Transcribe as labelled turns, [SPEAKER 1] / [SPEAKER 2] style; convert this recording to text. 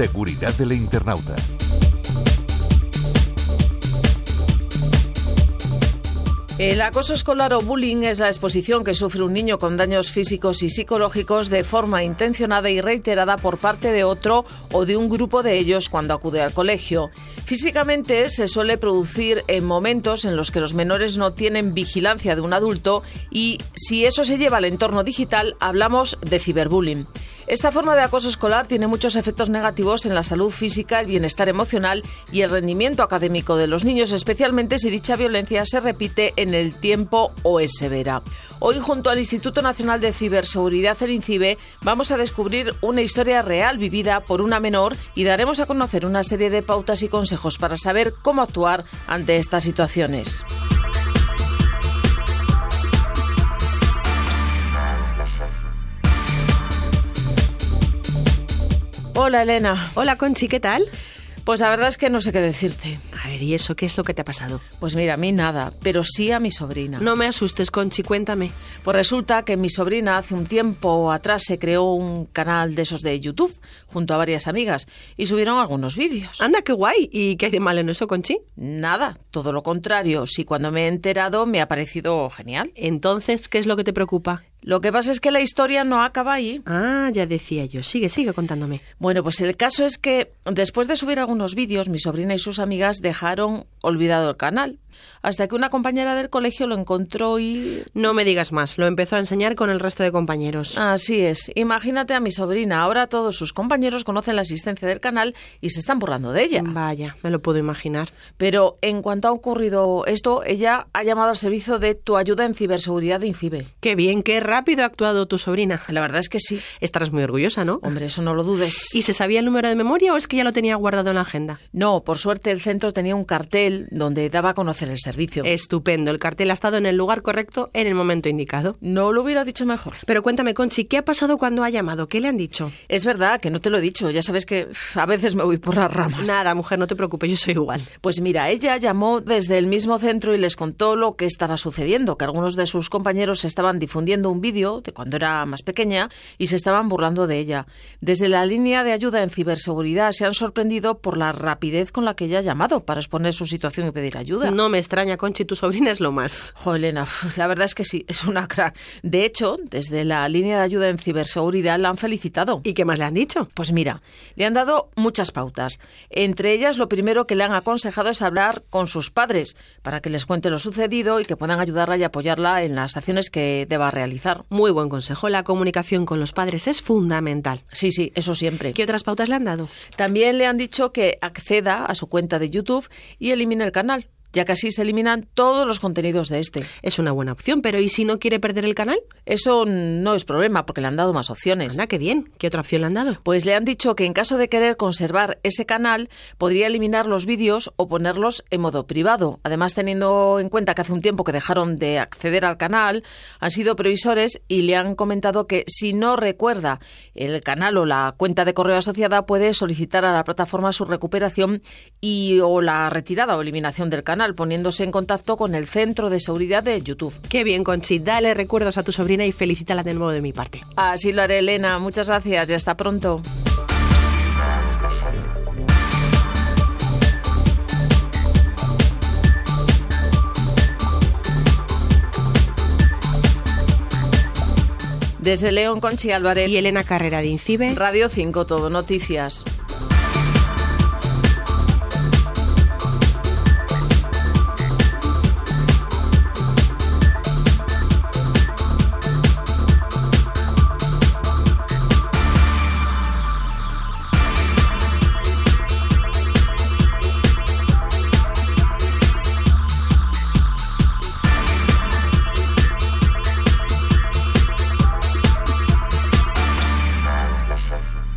[SPEAKER 1] Seguridad del internauta.
[SPEAKER 2] El acoso escolar o bullying es la exposición que sufre un niño con daños físicos y psicológicos de forma intencionada y reiterada por parte de otro o de un grupo de ellos cuando acude al colegio. Físicamente se suele producir en momentos en los que los menores no tienen vigilancia de un adulto y si eso se lleva al entorno digital hablamos de ciberbullying. Esta forma de acoso escolar tiene muchos efectos negativos en la salud física, el bienestar emocional y el rendimiento académico de los niños, especialmente si dicha violencia se repite en el tiempo o es severa. Hoy, junto al Instituto Nacional de Ciberseguridad, el INCIBE, vamos a descubrir una historia real vivida por una menor y daremos a conocer una serie de pautas y consejos para saber cómo actuar ante estas situaciones. Hola Elena.
[SPEAKER 3] Hola Conchi, ¿qué tal?
[SPEAKER 2] Pues la verdad es que no sé qué decirte.
[SPEAKER 3] A ver, ¿y eso qué es lo que te ha pasado?
[SPEAKER 2] Pues mira, a mí nada, pero sí a mi sobrina.
[SPEAKER 3] No me asustes, Conchi, cuéntame.
[SPEAKER 2] Pues resulta que mi sobrina hace un tiempo atrás se creó un canal de esos de YouTube junto a varias amigas y subieron algunos vídeos.
[SPEAKER 3] Anda, qué guay. ¿Y qué hay de malo en eso, Conchi?
[SPEAKER 2] Nada, todo lo contrario. Sí, cuando me he enterado me ha parecido genial.
[SPEAKER 3] Entonces, ¿qué es lo que te preocupa?
[SPEAKER 2] Lo que pasa es que la historia no acaba ahí.
[SPEAKER 3] Ah, ya decía yo. Sigue, sigue contándome.
[SPEAKER 2] Bueno, pues el caso es que después de subir algunos vídeos, mi sobrina y sus amigas dejaron olvidado el canal hasta que una compañera del colegio lo encontró y...
[SPEAKER 3] No me digas más, lo empezó a enseñar con el resto de compañeros.
[SPEAKER 2] Así es. Imagínate a mi sobrina. Ahora todos sus compañeros conocen la existencia del canal y se están burlando de ella.
[SPEAKER 3] Vaya, me lo puedo imaginar.
[SPEAKER 2] Pero en cuanto ha ocurrido esto, ella ha llamado al servicio de tu ayuda en ciberseguridad de INCIBE.
[SPEAKER 3] Qué bien, qué rápido ha actuado tu sobrina.
[SPEAKER 2] La verdad es que sí.
[SPEAKER 3] Estarás muy orgullosa, ¿no?
[SPEAKER 2] Hombre, eso no lo dudes.
[SPEAKER 3] ¿Y se sabía el número de memoria o es que ya lo tenía guardado en la agenda?
[SPEAKER 2] No, por suerte el centro tenía un cartel donde daba a conocer el servicio.
[SPEAKER 3] Estupendo, el cartel ha estado en el lugar correcto en el momento indicado.
[SPEAKER 2] No lo hubiera dicho mejor.
[SPEAKER 3] Pero cuéntame, Conchi, ¿qué ha pasado cuando ha llamado? ¿Qué le han dicho?
[SPEAKER 2] Es verdad que no te lo he dicho, ya sabes que a veces me voy por las ramas.
[SPEAKER 3] Nada, mujer, no te preocupes, yo soy igual.
[SPEAKER 2] Pues mira, ella llamó desde el mismo centro y les contó lo que estaba sucediendo, que algunos de sus compañeros estaban difundiendo un vídeo de cuando era más pequeña y se estaban burlando de ella. Desde la línea de ayuda en ciberseguridad se han sorprendido por la rapidez con la que ella ha llamado para exponer su situación y pedir ayuda.
[SPEAKER 3] No me extraña, Conchi, tu sobrina es lo más.
[SPEAKER 2] Jo, Elena, la verdad es que sí, es una crack. De hecho, desde la línea de ayuda en ciberseguridad la han felicitado.
[SPEAKER 3] ¿Y qué más le han dicho?
[SPEAKER 2] Pues mira, le han dado muchas pautas. Entre ellas, lo primero que le han aconsejado es hablar con sus padres para que les cuente lo sucedido y que puedan ayudarla y apoyarla en las acciones que deba realizar.
[SPEAKER 3] Muy buen consejo. La comunicación con los padres es fundamental.
[SPEAKER 2] Sí, sí, eso siempre.
[SPEAKER 3] ¿Qué otras pautas le han dado?
[SPEAKER 2] También le han dicho que acceda a su cuenta de YouTube y elimine el canal ya que así se eliminan todos los contenidos de este.
[SPEAKER 3] Es una buena opción, pero ¿y si no quiere perder el canal?
[SPEAKER 2] Eso no es problema, porque le han dado más opciones.
[SPEAKER 3] Anda, qué bien. ¿Qué otra opción le han dado?
[SPEAKER 2] Pues le han dicho que en caso de querer conservar ese canal, podría eliminar los vídeos o ponerlos en modo privado. Además, teniendo en cuenta que hace un tiempo que dejaron de acceder al canal, han sido previsores y le han comentado que si no recuerda el canal o la cuenta de correo asociada, puede solicitar a la plataforma su recuperación y o la retirada o eliminación del canal poniéndose en contacto con el Centro de Seguridad de YouTube.
[SPEAKER 3] Qué bien, Conchi. Dale recuerdos a tu sobrina y felicítala de nuevo de mi parte.
[SPEAKER 2] Así lo haré, Elena. Muchas gracias y hasta pronto. Desde León, Conchi Álvarez.
[SPEAKER 3] Y Elena Carrera de Incibe.
[SPEAKER 2] Radio 5 Todo Noticias. Johnson.